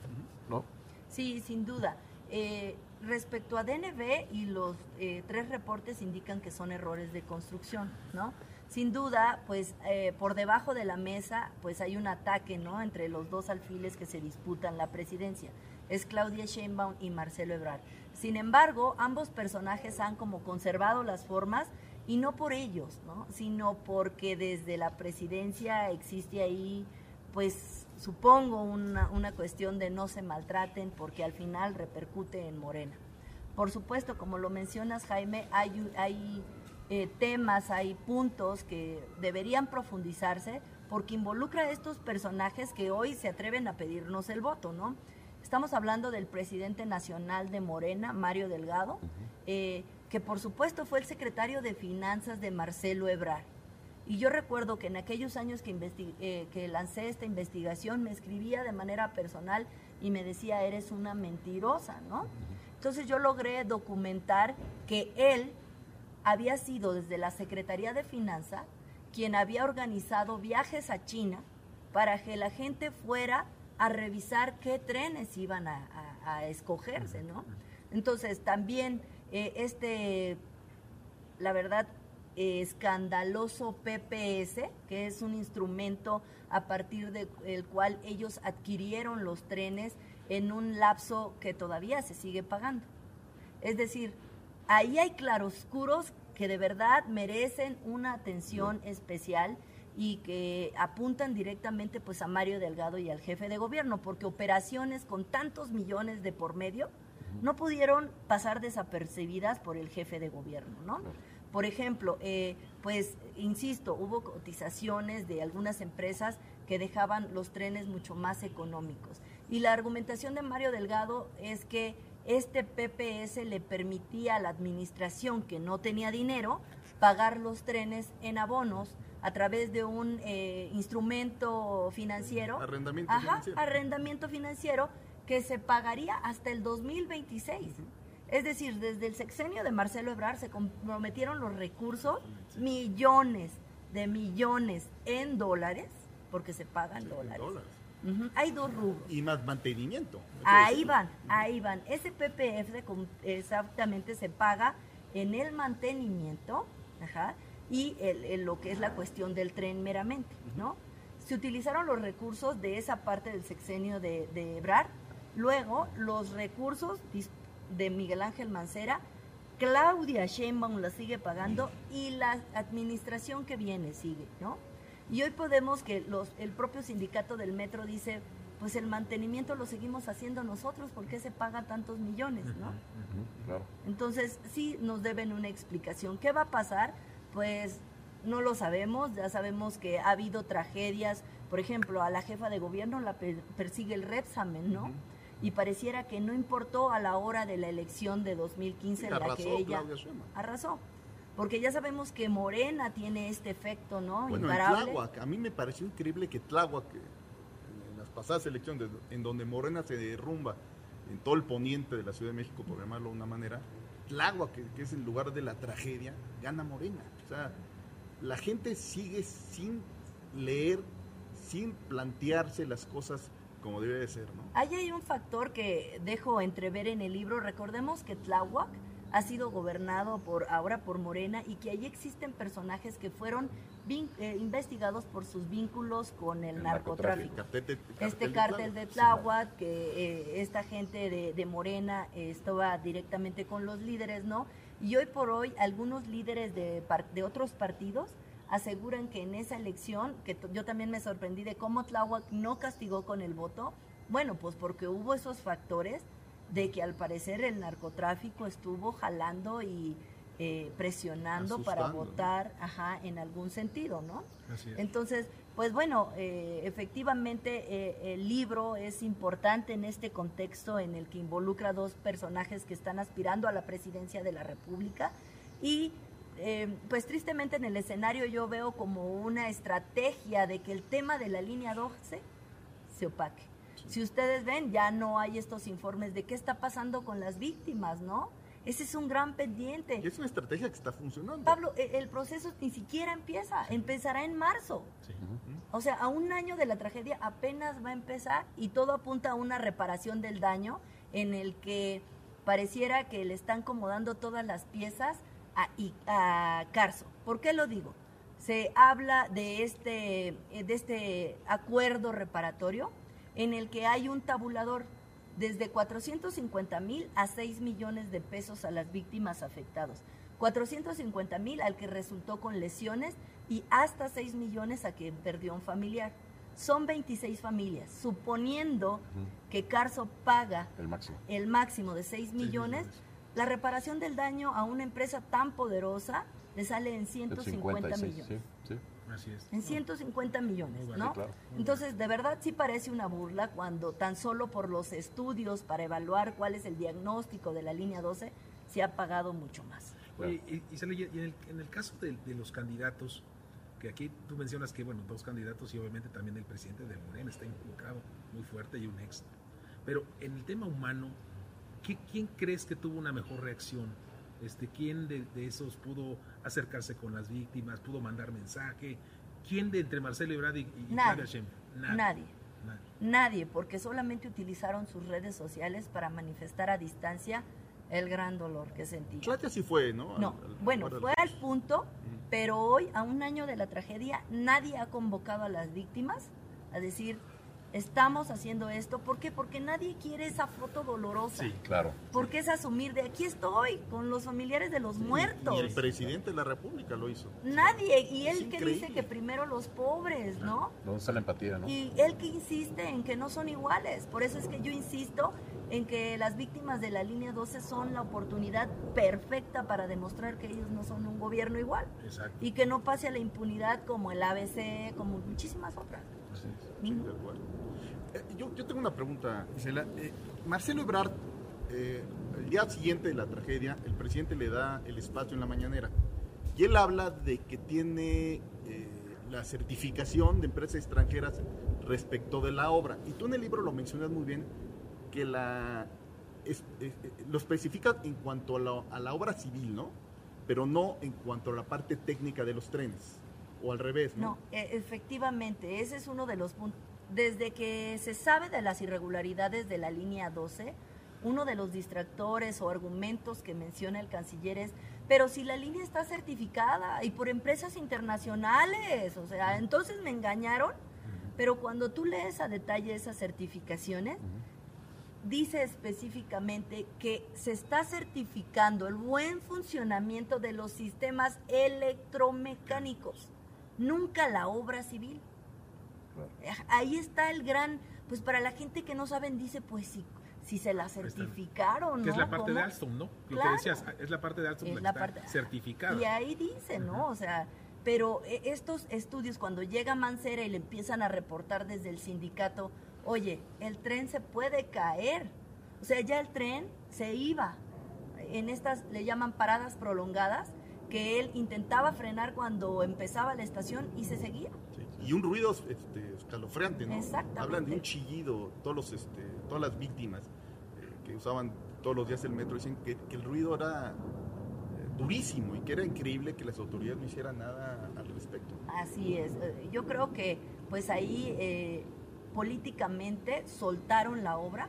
A: ¿No?
C: Sí, sin duda. Eh, respecto a DNB y los tres reportes indican que son errores de construcción, ¿no? Sin duda, pues eh, por debajo de la mesa, pues hay un ataque, ¿no? Entre los dos alfiles que se disputan la presidencia. Es Claudia Sheinbaum y Marcelo Ebrard. Sin embargo, ambos personajes han como conservado las formas y no por ellos, ¿no? Sino porque desde la presidencia existe ahí, pues supongo una, una cuestión de no se maltraten porque al final repercute en Morena. Por supuesto, como lo mencionas, Jaime, hay, hay eh, temas, hay puntos que deberían profundizarse porque involucra a estos personajes que hoy se atreven a pedirnos el voto, ¿no? Estamos hablando del presidente nacional de Morena, Mario Delgado, eh, que por supuesto fue el secretario de Finanzas de Marcelo Ebrard. Y yo recuerdo que en aquellos años que, eh, que lancé esta investigación me escribía de manera personal y me decía, eres una mentirosa, ¿no? Entonces yo logré documentar que él había sido desde la Secretaría de Finanzas quien había organizado viajes a China para que la gente fuera a revisar qué trenes iban a, escogerse, ¿no? Entonces también eh, este, la verdad, escandaloso PPS, que es un instrumento a partir del cual ellos adquirieron los trenes en un lapso que todavía se sigue pagando. Es decir, ahí hay claroscuros que de verdad merecen una atención especial y que apuntan directamente pues a Mario Delgado y al jefe de gobierno, porque operaciones con tantos millones de por medio no pudieron pasar desapercibidas por el jefe de gobierno, ¿no? Por ejemplo, eh, pues, insisto, hubo cotizaciones de algunas empresas que dejaban los trenes mucho más económicos. Y la argumentación de Mario Delgado es que este PPS le permitía a la administración que no tenía dinero pagar los trenes en abonos a través de un eh, instrumento financiero.
D: Arrendamiento
C: financiero. Arrendamiento financiero que se pagaría hasta el 2026. Es decir, desde el sexenio de Marcelo Ebrard se comprometieron los recursos, millones de millones en dólares, porque se pagan dólares hay dos rubros.
D: Y más mantenimiento.
C: Ahí van, ahí van. Ese PPF exactamente se paga en el mantenimiento y el, lo que es la cuestión del tren meramente, ¿no? Se utilizaron los recursos de esa parte del sexenio de, de Ebrard, luego los recursos de Miguel Ángel Mancera, Claudia Sheinbaum la sigue pagando y la administración que viene sigue, ¿no? Y hoy podemos que los, el propio sindicato del metro dice, pues el mantenimiento lo seguimos haciendo nosotros, ¿por qué se paga tantos millones? ¿no? Entonces, sí nos deben una explicación. ¿Qué va a pasar? Pues no lo sabemos, ya sabemos que ha habido tragedias, por ejemplo, a la jefa de gobierno la persigue el Repsamen, ¿no? Y pareciera que no importó a la hora de la elección de 2015 en la que ella arrasó porque ya sabemos que Morena tiene este efecto, ¿no?
D: Bueno, Tláhuac, a mí me pareció increíble que Tláhuac, en las pasadas elecciones, en donde Morena se derrumba en todo el poniente de la Ciudad de México, por llamarlo de una manera, Tláhuac, que, es el lugar de la tragedia, gana Morena. O sea, la gente sigue sin leer, sin plantearse las cosas como debe de ser, ¿no?
C: Ahí hay un factor que dejo entrever en el libro. Recordemos que Tláhuac ha sido gobernado por ahora por Morena y que ahí existen personajes que fueron eh, investigados por sus vínculos con el, narcotráfico. este cártel de Tláhuac, que eh, esta gente de, Morena estaba directamente con los líderes, ¿no? Y hoy por hoy algunos líderes de, de otros partidos aseguran que en esa elección, que yo también me sorprendí de cómo Tláhuac no castigó con el voto, bueno, pues porque hubo esos factores de que al parecer el narcotráfico estuvo jalando y eh, presionando para votar ajá, en algún sentido, ¿no?
B: Así es.
C: Entonces, pues bueno, eh, efectivamente eh, el libro es importante en este contexto en el que involucra dos personajes que están aspirando a la presidencia de la República y eh, pues tristemente en el escenario yo veo como una estrategia de que el tema de la línea 12 se opaque. Si ustedes ven, ya no hay estos informes de qué está pasando con las víctimas, ¿no? Ese es un gran pendiente.
D: Y es una estrategia que está funcionando.
C: Pablo, e- el proceso ni siquiera empieza, empezará en marzo. O sea, a un año de la tragedia apenas va a empezar y todo apunta a una reparación del daño en el que pareciera que le están acomodando todas las piezas a, y- a Carso. ¿Por qué lo digo? Se habla de este, de este acuerdo reparatorio en el que hay un tabulador desde 450 mil a 6 millones de pesos a las víctimas afectadas. 450 mil al que resultó con lesiones y hasta 6 millones a quien perdió un familiar. Son 26 familias, suponiendo que Carso paga
A: El máximo.
C: el máximo de 6 millones,
B: millones.
C: la reparación del daño a una empresa tan poderosa le sale en 150 millones.
A: sí, sí.
B: Así es.
C: En 150 millones, ¿no?
A: Sí, claro.
C: Entonces, de verdad sí parece una burla cuando tan solo por los estudios para evaluar cuál es el diagnóstico de la línea 12 se ha pagado mucho más.
B: Oye, y, y Celia, y en, el, en el caso de, de los candidatos, que aquí tú mencionas que, bueno, dos candidatos y obviamente también el presidente de Morena está involucrado muy fuerte y un ex. Pero en el tema humano, ¿qué- ¿quién crees que tuvo una mejor reacción? Este, ¿Quién de, de esos pudo acercarse con las víctimas, pudo mandar mensaje? ¿Quién de entre Marcelo Ebrard y, y
C: Nadie. Nadie.
B: Nadie.
C: Nadie, porque solamente utilizaron sus redes sociales para manifestar a distancia el gran dolor que sentían.
D: Claudia sí fue, ¿no?
C: No,
D: al-
C: bueno, fue al punto, pero hoy, a un año de la tragedia, nadie ha convocado a las víctimas a decir, estamos haciendo esto. ¿Por qué? Porque nadie quiere esa foto dolorosa.
B: Sí.
A: Claro.
C: Porque es asumir de aquí estoy, con los familiares de los muertos.
D: Y el presidente de la República lo hizo.
C: Nadie, y él
D: Es
C: que
D: increíble.
C: dice que primero los pobres, ¿no?
A: ¿Dónde está la empatía, no?
C: Y él que insiste en que no son iguales. Por eso es que yo insisto en que las víctimas de la línea 12 son la oportunidad perfecta para demostrar que ellos no son un gobierno igual.
B: Exacto.
C: Y que no pase a la impunidad como el ABC, como muchísimas otras.
A: Sí.
D: Sí, de acuerdo. Eh, yo, yo tengo una pregunta, Gisela. Eh, Marcelo Ebrard, eh, el día siguiente de la tragedia, el presidente le da el espacio en la mañanera y él habla de que tiene eh, la certificación de empresas extranjeras respecto de la obra. Y tú en el libro lo mencionas muy bien, que la es- es- eh, lo especifica en cuanto a la, a la obra civil, ¿no? Pero no en cuanto a la parte técnica de los trenes, o al revés, ¿no?
C: No, e- efectivamente, ese es uno de los puntos. Desde que se sabe de las irregularidades de la línea 12, uno de los distractores o argumentos que menciona el canciller es, pero si la línea está certificada y por empresas internacionales, o sea, entonces me engañaron, pero cuando tú lees a detalle esas certificaciones, dice específicamente que se está certificando el buen funcionamiento de los sistemas electromecánicos, nunca la obra civil. Ahí está el gran, pues para la gente que no saben, dice, pues si, si se la certificaron,
B: Que es
C: ¿no?
B: la parte de. Alstom, ¿no? Lo
C: Claro.
B: que decías, es la parte de Alstom
C: Es
B: la que
C: la
B: está
C: parte-
B: certificada.
C: Y ahí dice, ¿no? O sea, pero eh, estos estudios, cuando llega Mancera y le empiezan a reportar desde el sindicato, oye, el tren se puede caer. O sea, ya el tren se iba. En estas le llaman paradas prolongadas, que él intentaba frenar cuando empezaba la estación y se seguía.
D: Sí, Y un ruido este, escalofriante, ¿no?
C: Exactamente.
D: Hablan de un chillido, todos los, este, todas las víctimas eh, que usaban todos los días el metro dicen que, que el ruido era eh, durísimo y que era increíble que las autoridades no hicieran nada al respecto.
C: Así es. Eh, Yo creo que pues ahí eh, políticamente soltaron la obra,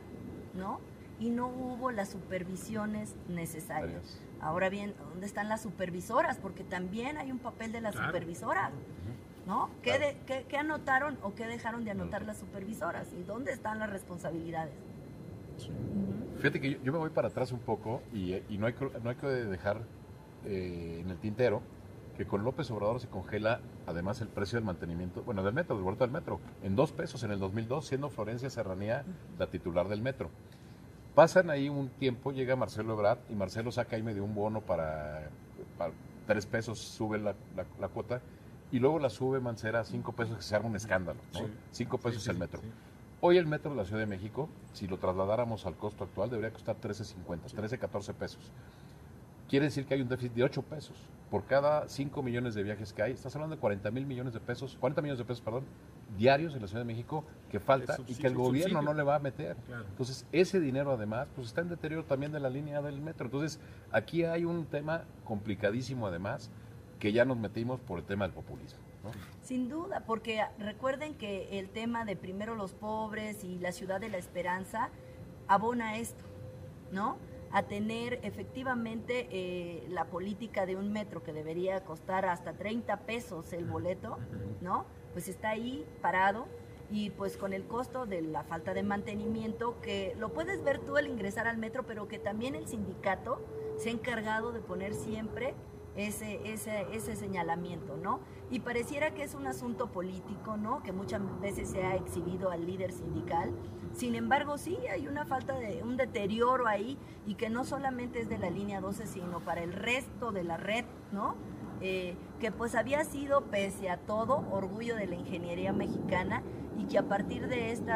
C: ¿no? Y no hubo las supervisiones necesarias. Ahora bien, ¿dónde están las supervisoras? Porque también hay un papel de las
B: Claro.
C: supervisoras, ¿no? ¿Qué,
A: Claro.
C: de- qué- qué anotaron o qué dejaron de anotar las supervisoras? ¿Y dónde están las responsabilidades? Ujú.
A: Fíjate que yo, yo me voy para atrás un poco y, y no, hay, que- no hay que dejar eh, en el tintero que con López Obrador se congela además el precio del mantenimiento, bueno, del metro, del boleto del metro, en dos pesos en el 2002, siendo Florencia Serranía la titular del metro. Pasan ahí un tiempo, llega Marcelo Ebrard y Marcelo saca ahí medio un bono para, para tres pesos, sube la, la, cuota y luego la sube Mancera a cinco pesos, que se arma un escándalo, ¿no? Cinco pesos el metro. Hoy el metro de la Ciudad de México, si lo trasladáramos al costo actual, debería costar 13.50, 13, 14 pesos. Quiere decir que hay un déficit de 8 pesos. Por cada 5 millones de viajes que hay, estás hablando de 40 mil millones de pesos, 40 millones de pesos, perdón, diarios en la Ciudad de México que falta y que el gobierno no le va a meter. Entonces, ese dinero además, pues está en deterioro también de la línea del metro. Entonces, aquí hay un tema complicadísimo además, que ya nos metimos por el tema del populismo.
C: Sin duda, porque recuerden que el tema de primero los pobres y la ciudad de la esperanza abona esto, ¿no? A tener efectivamente eh, la política de un metro que debería costar hasta 30 pesos el boleto, ¿no? Pues está ahí parado y pues con el costo de la falta de mantenimiento que lo puedes ver tú al ingresar al metro, pero que también el sindicato se ha encargado de poner siempre ese, ese, ese señalamiento, ¿no? Y pareciera que es un asunto político, ¿no? Que muchas veces se ha exhibido al líder sindical. Sin embargo, sí, hay una falta de un deterioro ahí y que no solamente es de la línea 12, sino para el resto de la red, ¿no? Eh, que pues había sido, pese a todo, orgullo de la ingeniería mexicana y que a partir de este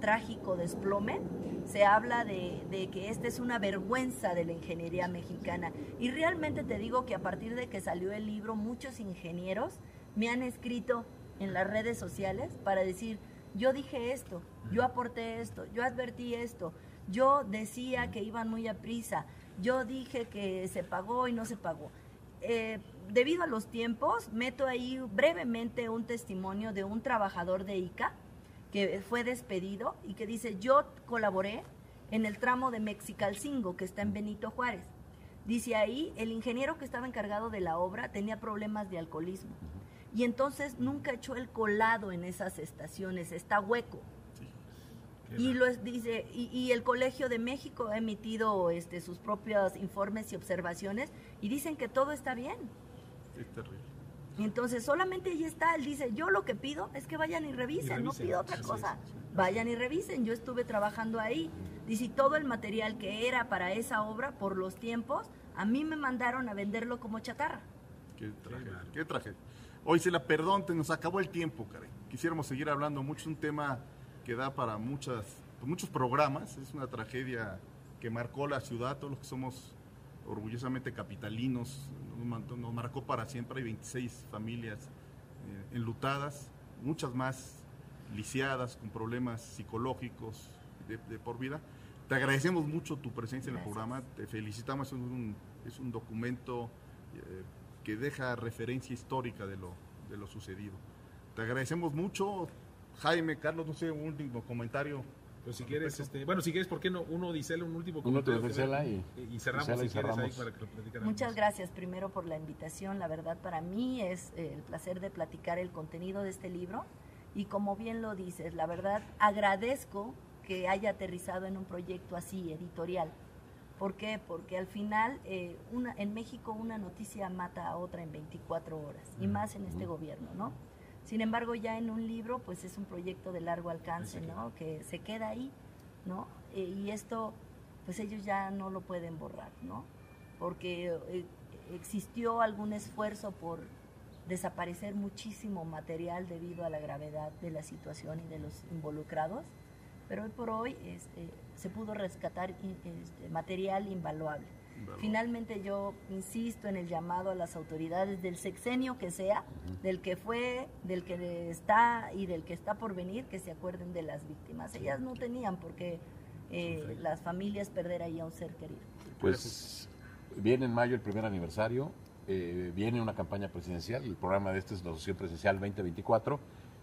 C: trágico desplome se habla de, de, que esta es una vergüenza de la ingeniería mexicana. Y realmente te digo que a partir de que salió el libro, muchos ingenieros me han escrito en las redes sociales para decir, yo dije esto, yo aporté esto, yo advertí esto, yo decía que iban muy a prisa, yo dije que se pagó y no se pagó. Eh, debido a los tiempos, meto ahí brevemente un testimonio de un trabajador de ICA que fue despedido y que dice, yo colaboré en el tramo de Mexicalcingo, que está en Benito Juárez. Dice ahí, el ingeniero que estaba encargado de la obra tenía problemas de alcoholismo. Y entonces nunca echó el colado en esas estaciones, está hueco. Y lo dice, y, el Colegio de México ha emitido este, sus propios informes y observaciones y dicen que todo está bien.
D: Es terrible.
C: Entonces solamente ahí está, él dice, yo lo que pido es que vayan y revisen, no pido otra cosa. Vayan y revisen, yo estuve trabajando ahí. Dice, todo el material que era para esa obra, por los tiempos, a mí me mandaron a venderlo como chatarra.
D: Qué tragedia, qué tragedia. Hoy se la perdón, te nos acabó el tiempo, Karen. Quisiéramos seguir hablando mucho, un tema que da para muchas, muchos programas. Es una tragedia que marcó la ciudad, todos los que somos orgullosamente capitalinos, nos, marcó para siempre. Hay 26 familias eh, enlutadas, muchas más lisiadas, con problemas psicológicos de, por vida. Te agradecemos mucho tu presencia en el programa, te felicitamos, es un, es un documento eh, que deja referencia histórica de lo, de lo sucedido. Te agradecemos mucho, Jaime, Carlos, no sé, un último comentario.
B: Pues si quieres, este, bueno, si quieres, ¿por qué no? Uno dice un último
A: comentario. Uno te
B: y, y, cerramos, y cerramos. Ahí para que lo
C: Muchas gracias primero por la invitación. La verdad, para mí es eh, el placer de platicar el contenido de este libro. Y como bien lo dices, la verdad, agradezco que haya aterrizado en un proyecto así, editorial. ¿Por qué? Porque al final eh, una, en México una noticia mata a otra en 24 horas, y más en este gobierno, ¿no? Sin embargo, ya en un libro, pues es un proyecto de largo alcance, ¿no? Que se queda ahí, ¿no? Eh, y esto, pues ellos ya no lo pueden borrar, ¿no? Porque eh, existió algún esfuerzo por desaparecer muchísimo material debido a la gravedad de la situación y de los involucrados, pero hoy por hoy este, se pudo rescatar este, material invaluable. Finalmente yo insisto en el llamado a las autoridades del sexenio que sea, del que fue, del que está y del que está por venir, que se acuerden de las víctimas. Ellas no tenían por qué eh, las familias perder ahí a un ser querido.
A: Pues viene en mayo el primer aniversario, eh, viene una campaña presidencial, el programa de este es la Asociación Presidencial 2024,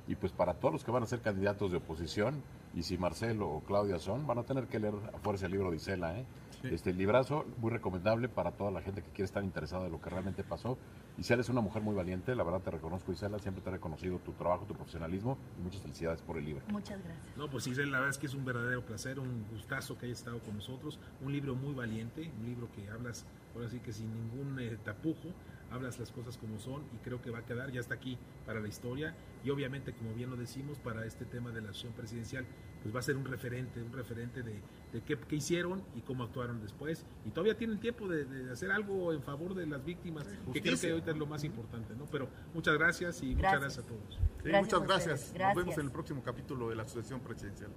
A: y pues para todos los que van a ser candidatos de oposición, y si Marcelo o Claudia son, van a tener que leer a fuerza el libro de Isela, ¿eh? Este librazo muy recomendable para toda la gente que quiere estar interesada de lo que realmente pasó. Isela es una mujer muy valiente, la verdad te reconozco Isela, siempre te he reconocido tu trabajo, tu profesionalismo y muchas felicidades por el libro.
C: Muchas gracias.
B: No, pues Isela, la verdad es que es un verdadero placer, un gustazo que hayas estado con nosotros, un libro muy valiente, un libro que hablas ahora sí que sin ningún eh, tapujo hablas las cosas como son y creo que va a quedar, ya está aquí para la historia y obviamente, como bien lo decimos, para este tema de la acción presidencial, pues va a ser un referente, un referente de, qué, hicieron y cómo actuaron después. Y todavía tienen tiempo de, hacer algo en favor de las víctimas, que creo que ahorita es lo más importante, ¿no? Pero muchas gracias y muchas gracias a todos.
D: muchas gracias. Nos vemos en el próximo capítulo de la Asociación Presidencial.